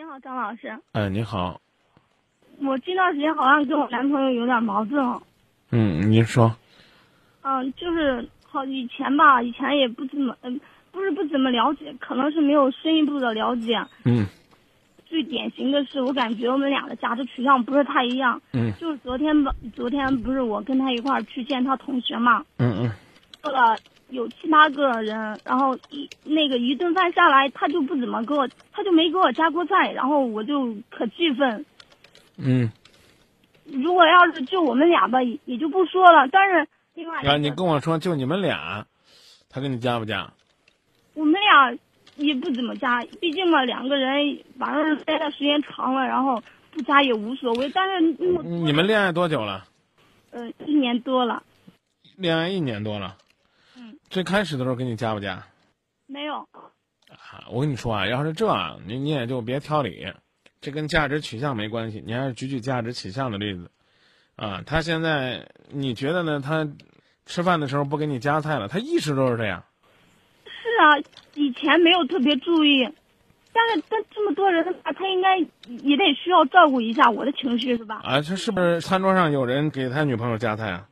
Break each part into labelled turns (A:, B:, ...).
A: 你好，张老师。
B: 哎，你好。
A: 我这段时间好像跟我男朋友有点矛盾。
B: 嗯，您说。
A: 嗯，就是好以前吧，以前也不怎么，嗯，不是不怎么了解，可能是没有深一步的了解。
B: 嗯。
A: 最典型的是，我感觉我们俩的价值取向不是太一样。
B: 嗯。
A: 就是昨天吧，昨天不是我跟他一块儿去见他同学嘛。
B: 嗯嗯。
A: 做了有七八个人，然后一那个一顿饭下来，他就不怎么给我，他就没给我加过菜，然后我就可气愤。
B: 嗯。
A: 如果要是就我们俩吧，也也就不说了。但是另外
B: 啊，你跟我说就你们俩，他给你加不加？
A: 我们俩也不怎么加，毕竟嘛，两个人反正待的时间长了，然后不加也无所谓。但是
B: 你们恋爱多久了？
A: 嗯，一年多了。
B: 恋爱一年多了。
A: 嗯。
B: 最开始的时候给你加不加？
A: 没有。
B: 啊，我跟你说啊，要是这样，你你也就别挑理。这跟价值取向没关系，你还是举举价值取向的例子，啊，他现在你觉得呢？他吃饭的时候不给你夹菜了，他一直都是这样。
A: 是啊，以前没有特别注意，但是但这么多人他应该也得需要照顾一下我的情绪是吧？
B: 啊，他是不是餐桌上有人给他女朋友夹菜啊？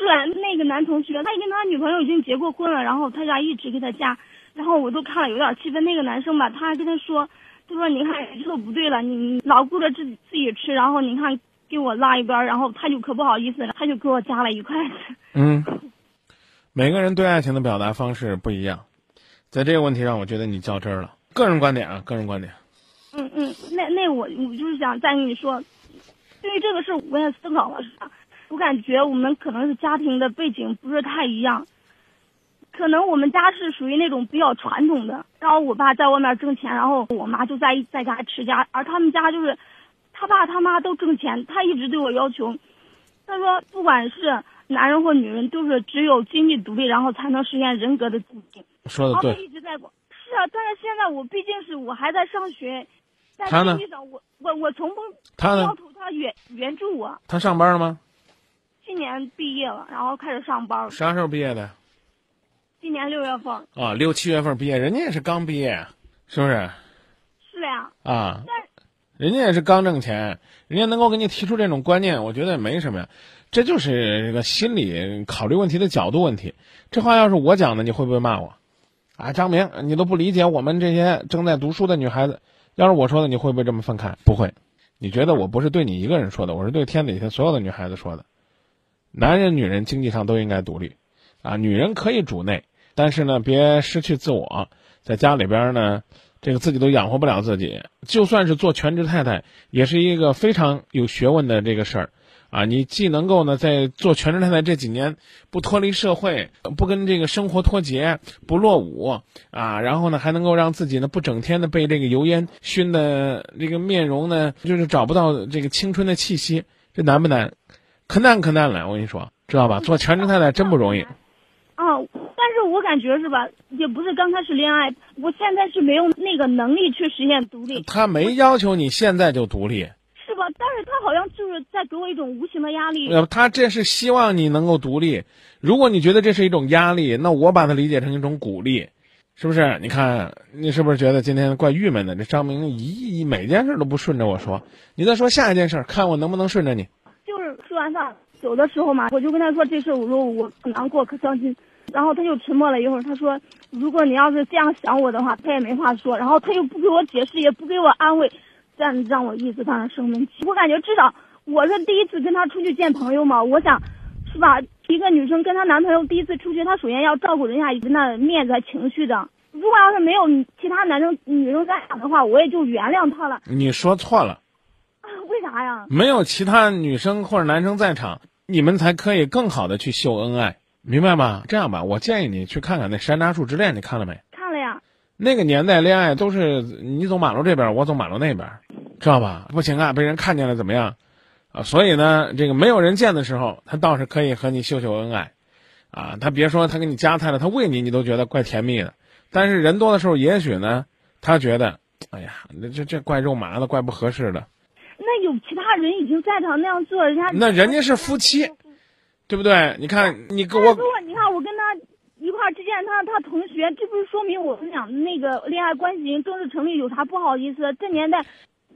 A: 是啊，那个男同学，他跟他女朋友已经结过婚了，然后他家一直给他夹，然后我都看了有点气愤。那个男生吧，他还跟他说。他说：“你看，这不对了，你老顾着自己自己吃，然后你看给我拉一边，然后他就可不好意思了，他就给我夹了一筷子。”
B: 嗯，每个人对爱情的表达方式不一样，在这个问题上，我觉得你较真了。个人观点啊，个人观点。
A: 嗯嗯，那那我我就是想再跟你说，对于这个事我也思考了，是吧？我感觉我们可能是家庭的背景不是太一样。可能我们家是属于那种比较传统的，然后我爸在外面挣钱，然后我妈就在在家持家，而他们家就是，他爸他妈都挣钱，他一直对我要求，他说不管是男人或女人，都是只有经济独立，然后才能实现人格的自信。
B: 说的对。
A: 一直在管，是啊，但是现在我毕竟是我还在上学，在经济上我我我从不要求他援援助我。
B: 他上班了吗？
A: 今年毕业了，然后开始上班。
B: 啥时候毕业的？
A: 今年六月份
B: 啊，六七月份毕业，人家也是刚毕业，是不是？
A: 是呀。
B: 啊，人家也是刚挣钱，人家能够给你提出这种观念，我觉得也没什么呀。这就是这个心理考虑问题的角度问题。这话要是我讲的，你会不会骂我？啊，张明，你都不理解我们这些正在读书的女孩子。要是我说的，你会不会这么愤慨？不会。你觉得我不是对你一个人说的，我是对天底下所有的女孩子说的。男人、女人经济上都应该独立，啊，女人可以主内。但是呢，别失去自我，在家里边呢，这个自己都养活不了自己，就算是做全职太太，也是一个非常有学问的这个事儿，啊，你既能够呢在做全职太太这几年不脱离社会，不跟这个生活脱节，不落伍，啊，然后呢还能够让自己呢不整天的被这个油烟熏的这个面容呢，就是找不到这个青春的气息，这难不难？可难可难了，我跟你说，知道吧？做全职太太真不容易。
A: 哦。但是我感觉是吧，也不是刚开始恋爱，我现在是没有那个能力去实现独立。
B: 他没要求你现在就独立，
A: 是吧？但是他好像就是在给我一种无形的压力。
B: 呃，他这是希望你能够独立。如果你觉得这是一种压力，那我把它理解成一种鼓励，是不是？你看，你是不是觉得今天怪郁闷的？这张明一每件事都不顺着我说，你再说下一件事，看我能不能顺着你。
A: 就是吃完饭走的时候嘛，我就跟他说这事，我说我可难过，可伤心。然后他就沉默了一会儿，他说：“如果你要是这样想我的话，他也没话说。”然后他又不给我解释，也不给我安慰，这样让我一直在那生闷气。我感觉至少我是第一次跟他出去见朋友嘛，我想，是吧？一个女生跟她男朋友第一次出去，她首先要照顾人家人的面子和情绪的。如果要是没有其他男生女生在场的话，我也就原谅他了。
B: 你说错了，
A: 为啥呀？
B: 没有其他女生或者男生在场，你们才可以更好的去秀恩爱。明白吗？这样吧，我建议你去看看那《山楂树之恋》，你看了没？
A: 看了呀。
B: 那个年代恋爱都是你走马路这边，我走马路那边，知道吧？不行啊，被人看见了怎么样？啊，所以呢，这个没有人见的时候，他倒是可以和你秀秀恩爱，啊，他别说他给你夹菜了，他喂你，你都觉得怪甜蜜的。但是人多的时候，也许呢，他觉得，哎呀，那这这怪肉麻的，怪不合适的。
A: 人已经在场那样做，人家
B: 那人家是夫妻。对不对？你看，你跟我，
A: 你看我跟他一块儿之间见他他同学，这不是说明我们俩那个恋爱关系已经正式成立，有啥不好意思？这年代，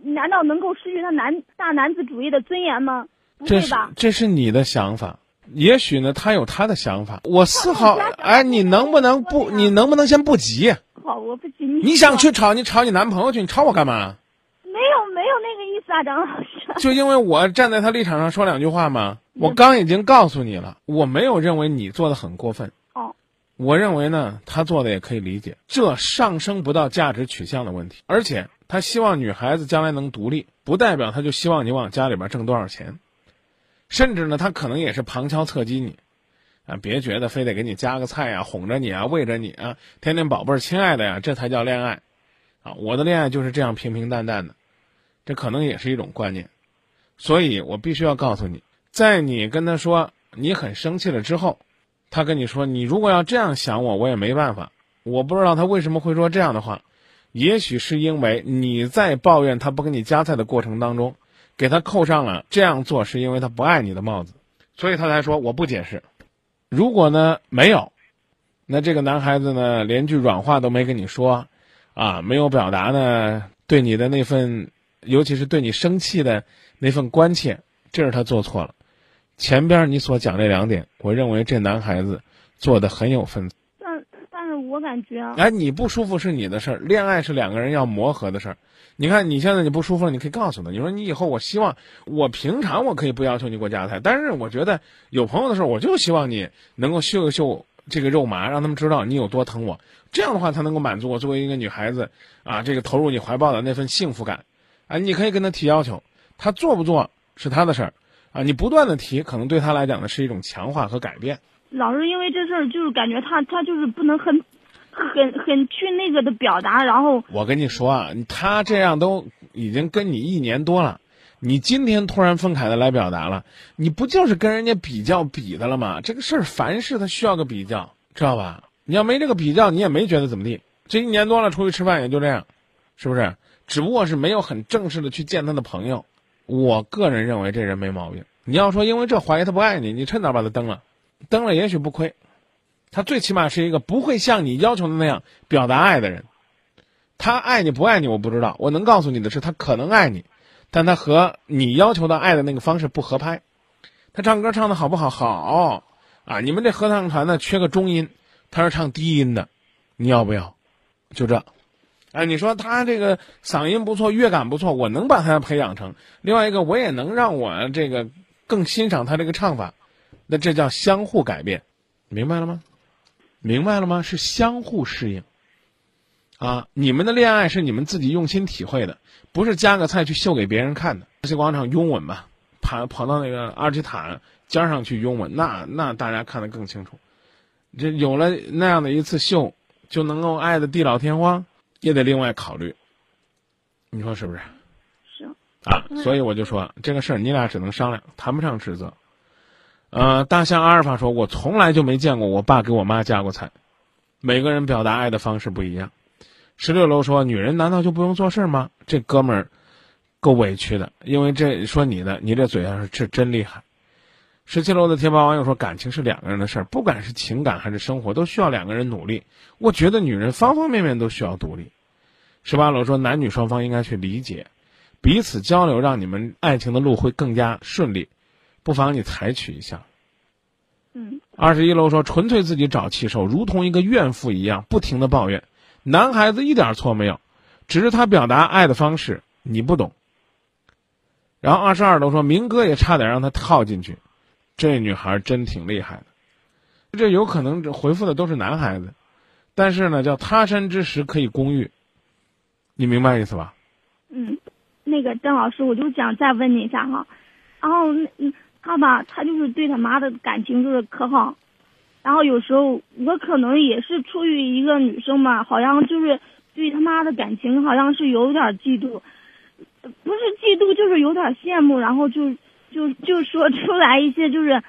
A: 难道能够失去他男大男子主义的尊严吗？不
B: 这是
A: 会吧？
B: 这是你的想法，也许呢，他有他的想法。我丝毫哎，你能不能不？你能不能先不急？
A: 好，我不急。
B: 你想去吵，你吵你男朋友去，你吵我干嘛？
A: 没有没有那个意思啊，张老师。
B: 就因为我站在他立场上说两句话嘛？我
A: 嗯
B: 刚已经告诉你了，我没有认为你做的很过分。
A: 哦，
B: 我认为呢，他做的也可以理解，这上升不到价值取向的问题。而且他希望女孩子将来能独立，不代表他就希望你往家里边挣多少钱，甚至呢，他可能也是旁敲侧击你，啊，别觉得非得给你夹个菜啊、哄着你啊，喂着你啊，天天宝贝儿、亲爱的呀，这才叫恋爱，啊，我的恋爱就是这样平平淡淡的，这可能也是一种观念。所以我必须要告诉你，在你跟他说你很生气了之后，他跟你说你如果要这样想我，我也没办法。我不知道他为什么会说这样的话，也许是因为你在抱怨他不给你夹菜的过程当中，给他扣上了这样做是因为他不爱你的帽子，所以他才说我不解释。如果呢没有，那这个男孩子呢连句软话都没跟你说，啊，没有表达呢对你的那份，尤其是对你生气的那份关切，这是他做错了。前边你所讲这两点，我认为这男孩子做的很有分寸。
A: 但但是我感觉啊，
B: 哎，你不舒服是你的事儿，恋爱是两个人要磨合的事儿。你看你现在你不舒服了，你可以告诉他，你说你以后我希望我平常我可以不要求你给我夹菜，但是我觉得有朋友的时候，我就希望你能够秀一秀这个肉麻，让他们知道你有多疼我。这样的话才能够满足我作为一个女孩子啊，这个投入你怀抱的那份幸福感。啊，你可以跟他提要求，他做不做是他的事儿啊，你不断的提，可能对他来讲呢是一种强化和改变。
A: 老是因为这事儿，就是感觉他他就是不能很很很去那个的表达，然后
B: 我跟你说啊，他这样都已经跟你一年多了，你今天突然愤慨的来表达了，你不就是跟人家比较比的了吗？这个事儿凡事他需要个比较，知道吧？你要没这个比较，你也没觉得怎么地。这一年多了，出去吃饭也就这样，是不是？只不过是没有很正式的去见他的朋友。我个人认为这人没毛病。你要说因为这怀疑他不爱你，你趁早把他蹬了，蹬了也许不亏。他最起码是一个不会像你要求的那样表达爱的人。他爱你不爱你我不知道，我能告诉你的是，他可能爱你，但他和你要求的爱的那个方式不合拍。他唱歌唱的好不好？好啊！你们这合唱团呢缺个中音，他是唱低音的，你要不要？就这。哎，你说他这个嗓音不错，乐感不错，我能把他培养成。另外一个，我也能让我这个更欣赏他这个唱法。那这叫相互改变，明白了吗？明白了吗？是相互适应。啊，你们的恋爱是你们自己用心体会的，不是夹个菜去秀给别人看的。世纪广场拥吻吧，跑跑到那个二级塔尖上去拥吻，那那大家看得更清楚。这有了那样的一次秀，就能够爱的地老天荒，也得另外考虑。你说是不是？
A: 是
B: 啊，所以我就说这个事儿你俩只能商量，谈不上指责。呃，大象阿尔法说：“我从来就没见过我爸给我妈夹过菜。每个人表达爱的方式不一样。”十六楼说：“女人难道就不用做事吗？”这哥们儿够委屈的，因为这说你的，你这嘴上是真厉害。十七楼的贴吧网友说：“感情是两个人的事儿，不管是情感还是生活，都需要两个人努力。我觉得女人方方面面都需要独立。”十八楼说：“男女双方应该去理解，彼此交流，让你们爱情的路会更加顺利。不妨你采取一下。”
A: 嗯，
B: 二十一楼说：“纯粹自己找气受，如同一个怨妇一样，不停的抱怨。男孩子一点错没有，只是他表达爱的方式你不懂。”然后二十二楼说：“明哥也差点让他套进去，这女孩真挺厉害的。”这有可能这回复的都是男孩子，但是呢，叫他山之石可以攻玉，你明白意思吧？
A: 嗯，那个郑老师，我就想再问你一下哈，然后嗯，他吧，他就是对他妈的感情就是可好，然后有时候我可能也是出于一个女生嘛，好像就是对他妈的感情好像是有点嫉妒，不是嫉妒就是有点羡慕，然后就就就说出来一些就是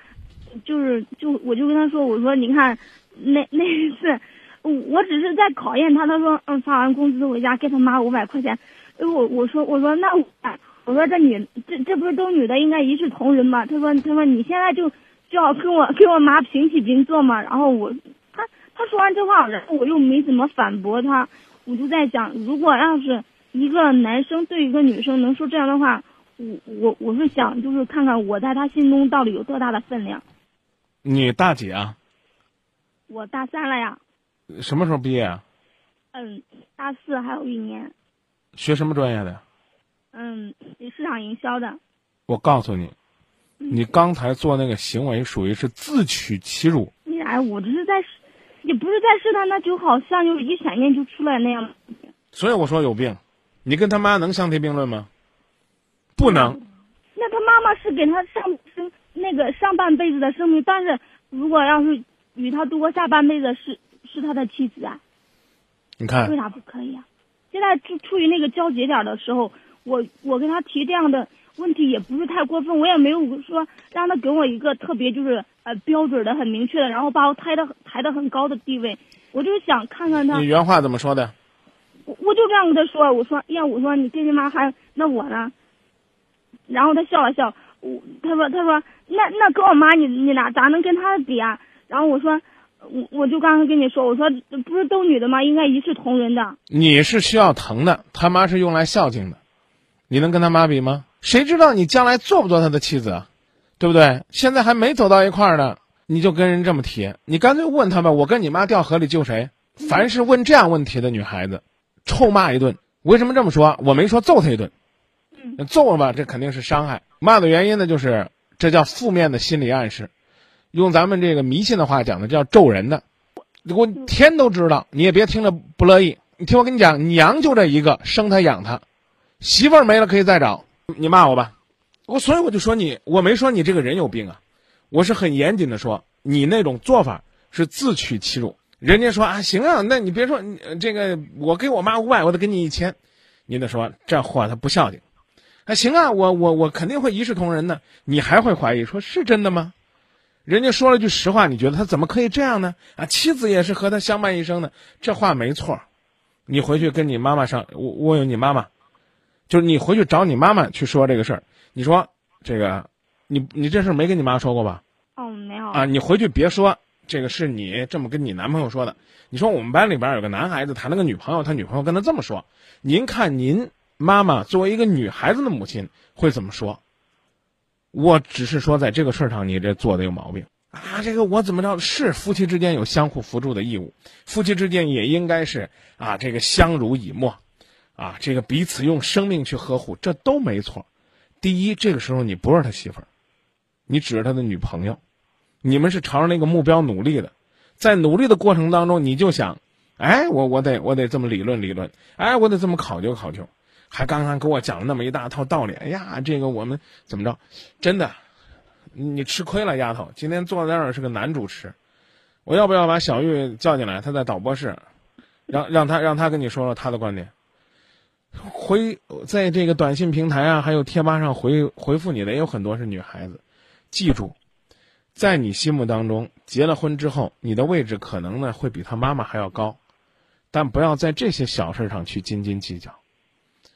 A: 就是就我就跟他说，我说你看那那一次。我只是在考验他，他说，嗯，发完工资回家给他妈五百块钱，我我说我说那我我说这女这这不是都女的应该一视同仁吗？他说他说你现在就就要跟我跟我妈平起平坐嘛，然后我他他说完这话，然后我又没怎么反驳他，我就在想，如果要是一个男生对一个女生能说这样的话，我我我是想就是看看我在他心中到底有多大的分量。
B: 你大几啊？
A: 我大三了呀。
B: 什么时候毕业啊？
A: 嗯，大四还有一年。
B: 学什么专业的？
A: 嗯，市场营销的。
B: 我告诉你，你刚才做那个行为属于是自取其辱。
A: 哎，我这是在。也不是在试探，那就好像就是一闪电就出来那样。
B: 所以我说有病，你跟他妈能相提并论吗？不能。
A: 那他妈妈是给他上生那个上半辈子的生命，但是如果要是与他度过下半辈子，是是他的妻子啊。
B: 你看。
A: 为啥不可以啊？现在处处于那个交节点的时候，我我跟他提这样的。问题也不是太过分，我也没有说让他给我一个特别就是呃标准的很明确的，然后把我抬的抬的很高的地位。我就是想看看他。
B: 你原话怎么说的？
A: 我我就这样跟他说，我说呀，我说你跟你妈还那我呢？然后他笑了笑，我他说他说那那跟我妈你你俩咋能跟他比啊？然后我说我我就刚刚跟你说，我说不是都女的吗？应该一视同仁的。
B: 你是需要疼的，他妈是用来孝敬的，你能跟他妈比吗？谁知道你将来做不做他的妻子啊？对不对？现在还没走到一块儿呢，你就跟人这么提，你干脆问他吧。我跟你妈掉河里救谁？凡是问这样问题的女孩子，臭骂一顿。为什么这么说？我没说揍他一顿，揍了吧，这肯定是伤害。骂的原因呢，就是这叫负面的心理暗示，用咱们这个迷信的话讲的叫咒人的。我天都知道，你也别听着不乐意。你听我跟你讲，娘就这一个，生他养他，媳妇儿没了可以再找。你骂我吧，我所以我就说你，我没说你这个人有病啊，我是很严谨的说，你那种做法是自取其辱。人家说啊，行啊，那你别说这个，我给我妈五百，我得给你一千，你得说这货他不孝敬。啊，行啊，我我我肯定会一视同仁的。你还会怀疑说是真的吗？人家说了句实话，你觉得他怎么可以这样呢？啊，妻子也是和他相伴一生的，这话没错。你回去跟你妈妈上，我我有你妈妈。就是你回去找你妈妈去说这个事儿，你说这个，你你这事儿没跟你妈说过吧？
A: 哦，没有
B: 啊。你回去别说这个是你这么跟你男朋友说的。你说我们班里边有个男孩子谈了个女朋友，他女朋友跟他这么说，您看您妈妈作为一个女孩子的母亲会怎么说？我只是说在这个事儿上你这做的有毛病啊。这个我怎么着是夫妻之间有相互扶助的义务，夫妻之间也应该是啊这个相濡以沫。啊，这个彼此用生命去呵护，这都没错。第一，这个时候你不是他媳妇儿，你只是他的女朋友，你们是朝着那个目标努力的，在努力的过程当中，你就想，哎，我我得我得这么理论理论，哎，我得这么考究考究，还刚刚给我讲了那么一大套道理。哎呀，这个我们怎么着？真的，你吃亏了，丫头。今天坐在那儿是个男主持，我要不要把小玉叫进来？他在导播室，让让他让他跟你说说他的观点。回在这个短信平台啊，还有贴吧上回回复你的也有很多是女孩子。记住，在你心目当中，结了婚之后，你的位置可能呢会比他妈妈还要高，但不要在这些小事上去斤斤计较。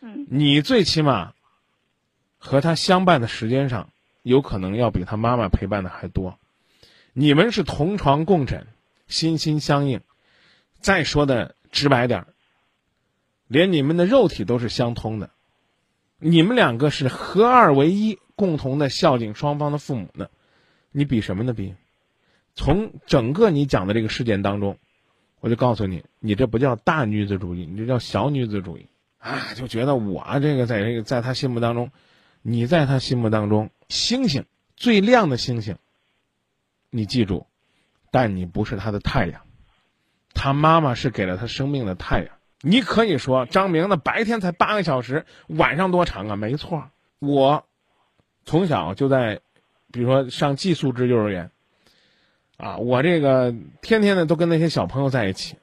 A: 嗯，
B: 你最起码和他相伴的时间上，有可能要比他妈妈陪伴的还多。你们是同床共枕，心心相印。再说的直白点儿。连你们的肉体都是相通的，你们两个是合二为一，共同的孝敬双方的父母呢，你比什么呢？比？从整个你讲的这个事件当中，我就告诉你，你这不叫大女子主义，你这叫小女子主义啊！就觉得我这个在这个在他心目当中，你在他心目当中星星最亮的星星，你记住，但你不是他的太阳，他妈妈是给了他生命的太阳。你可以说张明那白天才八个小时，晚上多长啊？没错，我从小就在，比如说上寄宿制幼儿园，啊，我这个天天的都跟那些小朋友在一起，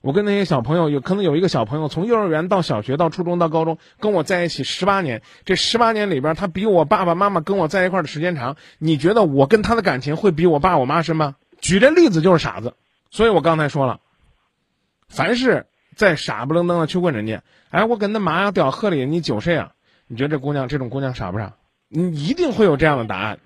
B: 我跟那些小朋友有可能有一个小朋友从幼儿园到小学到初中到高中跟我在一起十八年，这十八年里边他比我爸爸妈妈跟我在一块的时间长，你觉得我跟他的感情会比我爸我妈深吗？举这例子就是傻子，所以我刚才说了，凡是。再傻不愣登的去问人家，哎，我跟那妈呀掉河里，你救谁啊？你觉得这姑娘这种姑娘傻不傻？你一定会有这样的答案。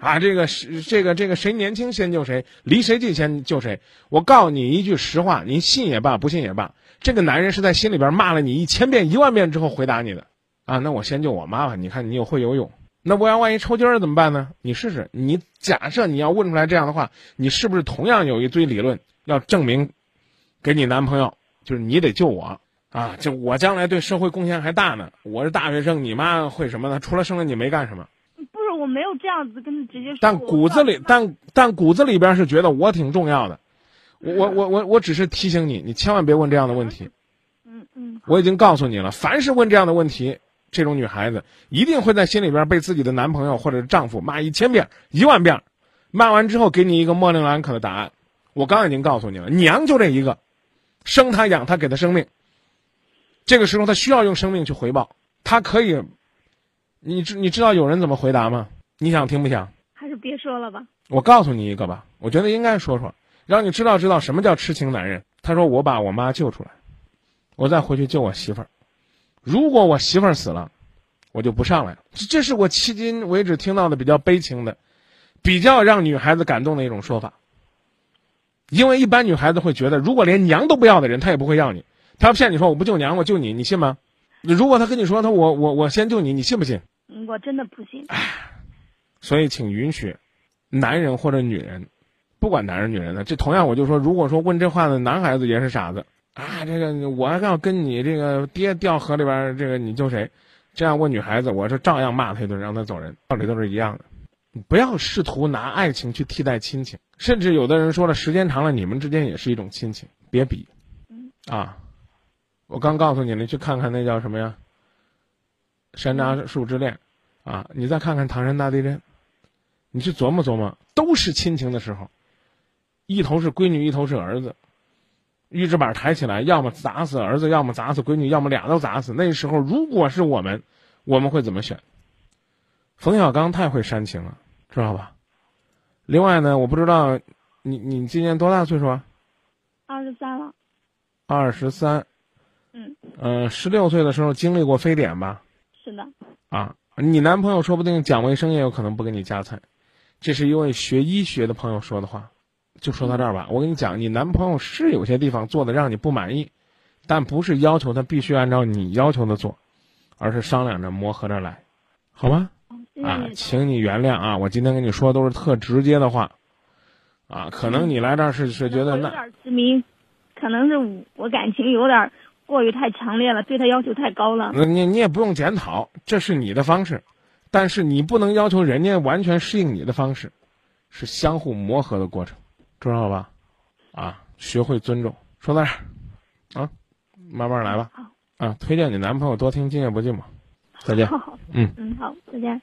B: 啊，这个是这个这个谁年轻先救谁，离谁近先救谁。我告诉你一句实话，你信也罢，不信也罢，这个男人是在心里边骂了你一千遍、一万遍之后回答你的。啊，那我先救我妈吧，你看你又会游泳，那我要万一抽筋儿怎么办呢？你试试，你假设你要问出来这样的话，你是不是同样有一堆理论要证明给你男朋友，就是你得救我啊？就我将来对社会贡献还大呢，我是大学生，你妈会什么呢？除了生了你没干什么。
A: 没有这样子跟他直接说。
B: 但骨子里，但但骨子里边是觉得我挺重要的。我我我我我只是提醒你，你千万别问这样的问题。
A: 嗯嗯。
B: 我已经告诉你了，凡是问这样的问题，这种女孩子一定会在心里边被自己的男朋友或者丈夫骂一千遍、一万遍，骂完之后给你一个模棱两可的答案。我刚已经告诉你了，娘就这一个，生她养她给她生命。这个时候她需要用生命去回报，她可以。你知你知道有人怎么回答吗？你想听不想？
A: 还是别说了吧。
B: 我告诉你一个吧，我觉得应该说说，让你知道知道什么叫痴情男人。他说：“我把我妈救出来，我再回去救我媳妇儿。如果我媳妇儿死了，我就不上来了。”这是我迄今为止听到的比较悲情的、比较让女孩子感动的一种说法。因为一般女孩子会觉得，如果连娘都不要的人，他也不会要你。他要骗你说我不救娘，我救你，你信吗？如果他跟你说他我我我先救你，你信不信？
A: 我真的不信。
B: 所以，请允许，男人或者女人，不管男人女人的，这同样我就说，如果说问这话的男孩子也是傻子啊，这个我要跟你这个爹掉河里边，这个你救谁？这样问女孩子，我是照样骂他一顿，让他走人，道理都是一样的。不要试图拿爱情去替代亲情，甚至有的人说了，时间长了，你们之间也是一种亲情，别比。啊。我刚告诉你，你去看看那叫什么呀？山楂树之恋，啊，你再看看唐山大地震，你去琢磨琢磨，都是亲情的时候，一头是闺女，一头是儿子，预制板抬起来，要么砸死儿子，要么砸死闺女，要么俩都砸死。那时候如果是我们，我们会怎么选？冯小刚太会煽情了，知道吧？另外呢，我不知道你你今年多大岁数啊？
A: 二十三了。
B: 二十三。
A: 嗯，
B: 呃，十六岁的时候经历过非典吧？
A: 是的。
B: 啊，你男朋友说不定讲卫生也有可能不给你夹菜，这是一位学医学的朋友说的话。就说到这儿吧，我跟你讲，你男朋友是有些地方做的让你不满意，但不是要求他必须按照你要求的做，而是商量着磨合着来，好吗？啊，请你原谅啊，我今天跟你说都是特直接的话，啊，可能你来这儿是是觉得那有
A: 点痴迷，可能是我感情有点。过于太强烈了，对他要求太高了。
B: 那你你也不用检讨，这是你的方式，但是你不能要求人家完全适应你的方式，是相互磨合的过程，知道吧？啊，学会尊重。说到这儿，啊，慢慢来吧。啊，推荐你男朋友多听《今夜不寂寞》。再见。
A: 嗯嗯，好，再见。